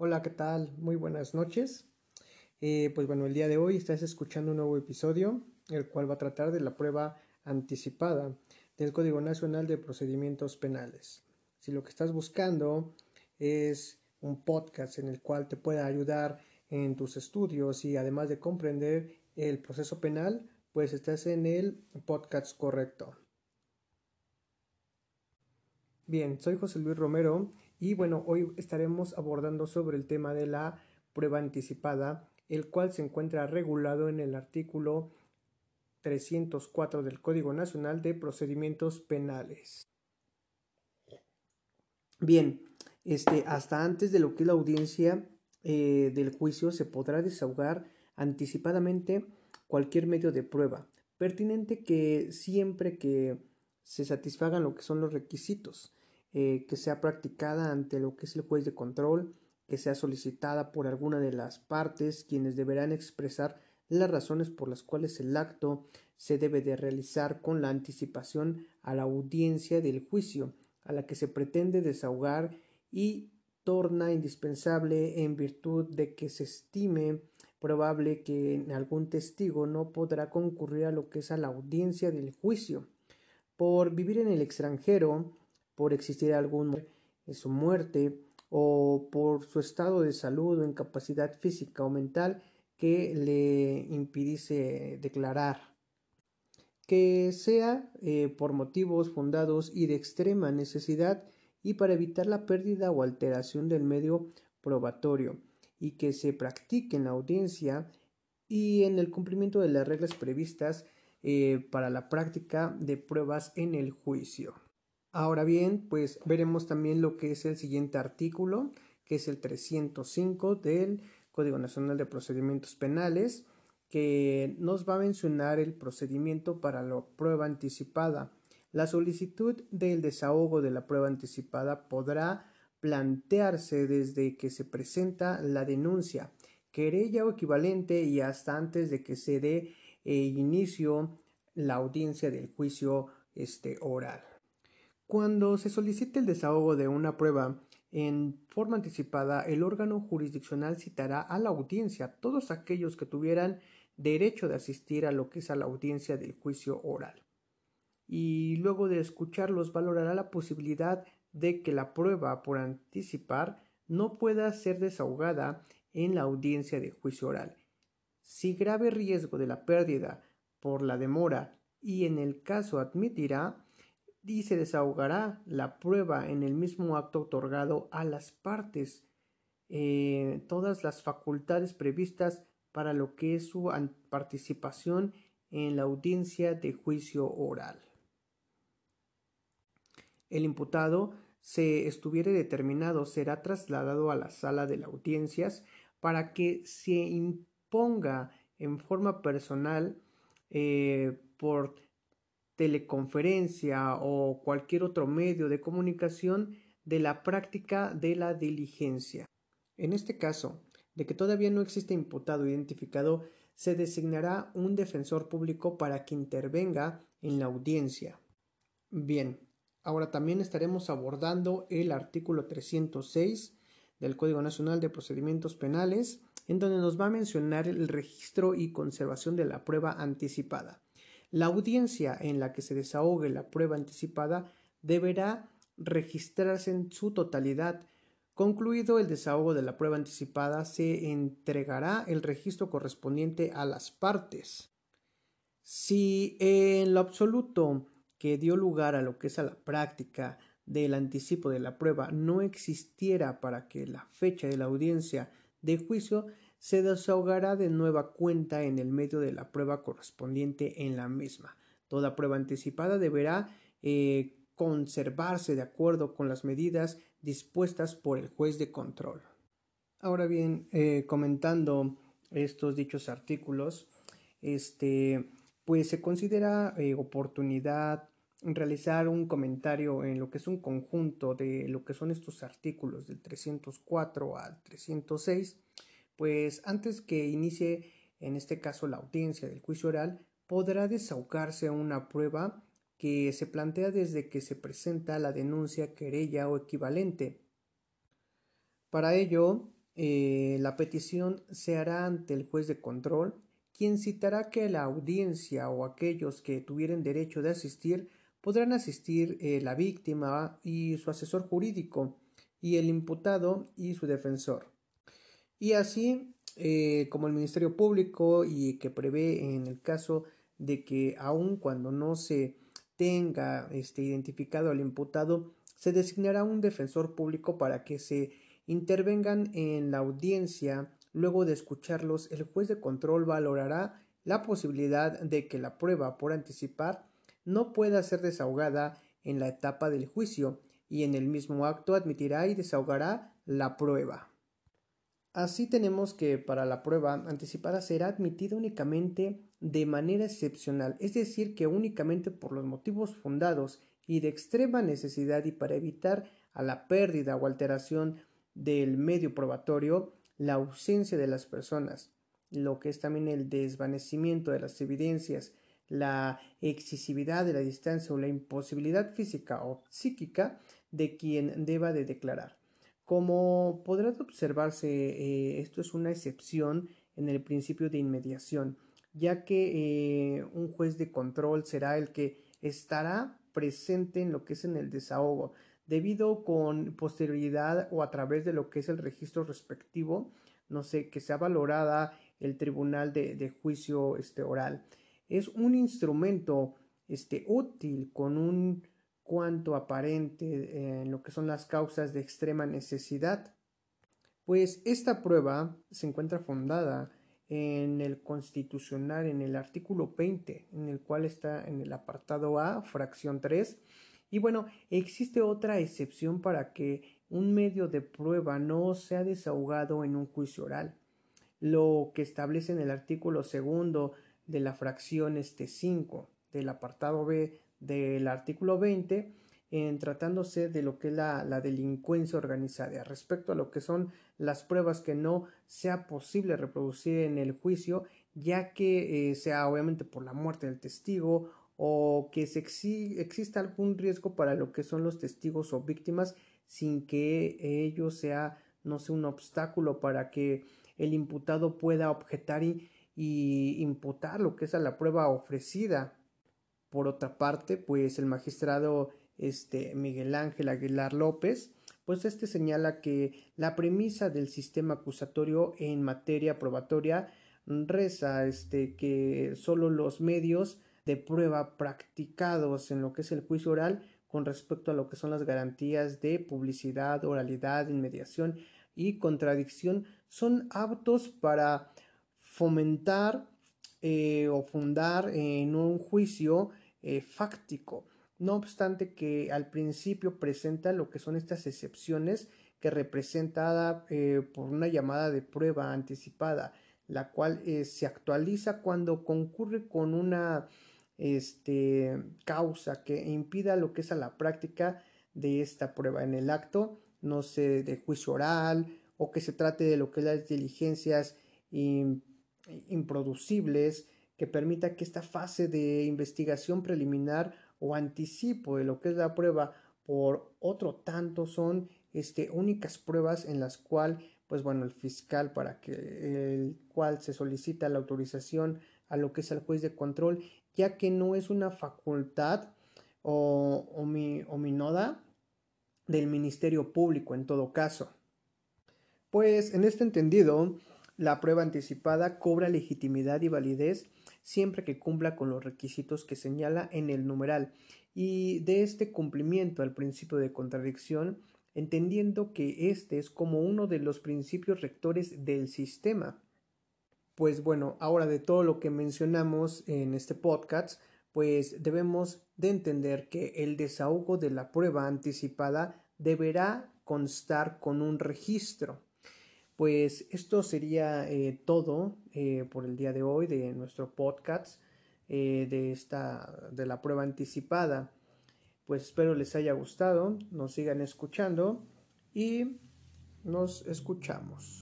Hola, ¿qué tal? Muy buenas noches. Eh, pues bueno, el día de hoy estás escuchando un nuevo episodio, el cual va a tratar de la prueba anticipada del Código Nacional de Procedimientos Penales. Si lo que estás buscando es un podcast en el cual te pueda ayudar en tus estudios y además de comprender el proceso penal, pues estás en el podcast correcto. Bien, soy José Luis Romero y bueno, hoy estaremos abordando sobre el tema de la prueba anticipada, el cual se encuentra regulado en el artículo 304 del Código Nacional de Procedimientos Penales. Bien, este, hasta antes de lo que la audiencia eh, del juicio se podrá desahogar anticipadamente cualquier medio de prueba, pertinente que siempre que se satisfagan lo que son los requisitos. Eh, que sea practicada ante lo que es el juez de control, que sea solicitada por alguna de las partes, quienes deberán expresar las razones por las cuales el acto se debe de realizar con la anticipación a la audiencia del juicio, a la que se pretende desahogar y torna indispensable en virtud de que se estime probable que algún testigo no podrá concurrir a lo que es a la audiencia del juicio. Por vivir en el extranjero, por existir algún su muerte o por su estado de salud o incapacidad física o mental que le impidiese declarar que sea eh, por motivos fundados y de extrema necesidad y para evitar la pérdida o alteración del medio probatorio y que se practique en la audiencia y en el cumplimiento de las reglas previstas eh, para la práctica de pruebas en el juicio. Ahora bien, pues veremos también lo que es el siguiente artículo, que es el 305 del Código Nacional de Procedimientos Penales, que nos va a mencionar el procedimiento para la prueba anticipada. La solicitud del desahogo de la prueba anticipada podrá plantearse desde que se presenta la denuncia, querella o equivalente y hasta antes de que se dé eh, inicio la audiencia del juicio este, oral. Cuando se solicite el desahogo de una prueba en forma anticipada, el órgano jurisdiccional citará a la audiencia todos aquellos que tuvieran derecho de asistir a lo que es a la audiencia del juicio oral. Y luego de escucharlos valorará la posibilidad de que la prueba por anticipar no pueda ser desahogada en la audiencia de juicio oral. Si grave riesgo de la pérdida por la demora y en el caso admitirá, y se desahogará la prueba en el mismo acto otorgado a las partes eh, todas las facultades previstas para lo que es su participación en la audiencia de juicio oral. El imputado, se estuviere determinado, será trasladado a la sala de las audiencias para que se imponga en forma personal eh, por teleconferencia o cualquier otro medio de comunicación de la práctica de la diligencia. En este caso, de que todavía no existe imputado identificado, se designará un defensor público para que intervenga en la audiencia. Bien, ahora también estaremos abordando el artículo 306 del Código Nacional de Procedimientos Penales, en donde nos va a mencionar el registro y conservación de la prueba anticipada. La audiencia en la que se desahogue la prueba anticipada deberá registrarse en su totalidad. Concluido el desahogo de la prueba anticipada, se entregará el registro correspondiente a las partes. Si en lo absoluto que dio lugar a lo que es a la práctica del anticipo de la prueba no existiera para que la fecha de la audiencia de juicio se desahogará de nueva cuenta en el medio de la prueba correspondiente en la misma. Toda prueba anticipada deberá eh, conservarse de acuerdo con las medidas dispuestas por el juez de control. Ahora bien, eh, comentando estos dichos artículos, este, pues se considera eh, oportunidad realizar un comentario en lo que es un conjunto de lo que son estos artículos del 304 al 306 pues antes que inicie, en este caso, la audiencia del juicio oral, podrá desahogarse una prueba que se plantea desde que se presenta la denuncia, querella o equivalente. Para ello, eh, la petición se hará ante el juez de control, quien citará que la audiencia o aquellos que tuvieran derecho de asistir podrán asistir eh, la víctima y su asesor jurídico y el imputado y su defensor. Y así eh, como el Ministerio Público y que prevé en el caso de que aun cuando no se tenga este, identificado al imputado, se designará un defensor público para que se intervengan en la audiencia. Luego de escucharlos, el juez de control valorará la posibilidad de que la prueba por anticipar no pueda ser desahogada en la etapa del juicio y en el mismo acto admitirá y desahogará la prueba. Así tenemos que para la prueba anticipada será admitida únicamente de manera excepcional, es decir, que únicamente por los motivos fundados y de extrema necesidad y para evitar a la pérdida o alteración del medio probatorio, la ausencia de las personas, lo que es también el desvanecimiento de las evidencias, la excesividad de la distancia o la imposibilidad física o psíquica de quien deba de declarar. Como podrá observarse, eh, esto es una excepción en el principio de inmediación, ya que eh, un juez de control será el que estará presente en lo que es en el desahogo, debido con posterioridad o a través de lo que es el registro respectivo, no sé, que sea valorada el tribunal de, juicio este, oral. Es un instrumento este, útil con un cuanto aparente en lo que son las causas de extrema necesidad, pues esta prueba se encuentra fundada en el constitucional, en el artículo 20, en el cual está en el apartado A, fracción 3. Y bueno, existe otra excepción para que un medio de prueba no sea desahogado en un juicio oral. Lo que establece en el artículo segundo de la fracción este 5 del apartado B del artículo 20 en tratándose de lo que es la, delincuencia organizada. Respecto a lo que son las pruebas que no sea posible reproducir en el juicio, ya que eh, sea obviamente por la muerte del testigo o que exista algún riesgo para lo que son los testigos o víctimas sin que ello sea, no sé, un obstáculo para que el imputado pueda objetar y, y imputar lo que es a la prueba ofrecida por otra parte, pues el magistrado este, Miguel Ángel Aguilar López, pues este señala que la premisa del sistema acusatorio en materia probatoria reza este, que solo los medios de prueba practicados en lo que es el juicio oral con respecto a lo que son las garantías de publicidad, oralidad, inmediación y contradicción son aptos para fomentar eh, o fundar en un juicio eh, fáctico. No obstante que al principio presenta lo que son estas excepciones que representada eh, por una llamada de prueba anticipada, la cual se actualiza cuando concurre con una este, causa que impida lo que es a la práctica de esta prueba en el acto, no sé, de juicio oral o que se trate de lo que las diligencias improducibles, que permita que esta fase de investigación preliminar o anticipo de lo que es la prueba por otro tanto son este, únicas pruebas en las cuales pues bueno el fiscal para que el cual se solicita la autorización a lo que es el juez de control ya que no es una facultad o, o, mi, o mi noda del Ministerio Público en todo caso. Pues en este entendido, la prueba anticipada cobra legitimidad y validez siempre que cumpla con los requisitos que señala en el numeral y de este cumplimiento al principio de contradicción, entendiendo que este es como uno de los principios rectores del sistema. Pues bueno, ahora de todo lo que mencionamos en este podcast, pues debemos de entender que el desahogo de la prueba anticipada deberá constar con un registro pues esto sería eh, todo eh, por el día de hoy de nuestro podcast eh, de esta de la prueba anticipada. Pues espero les haya gustado, nos sigan escuchando y nos escuchamos.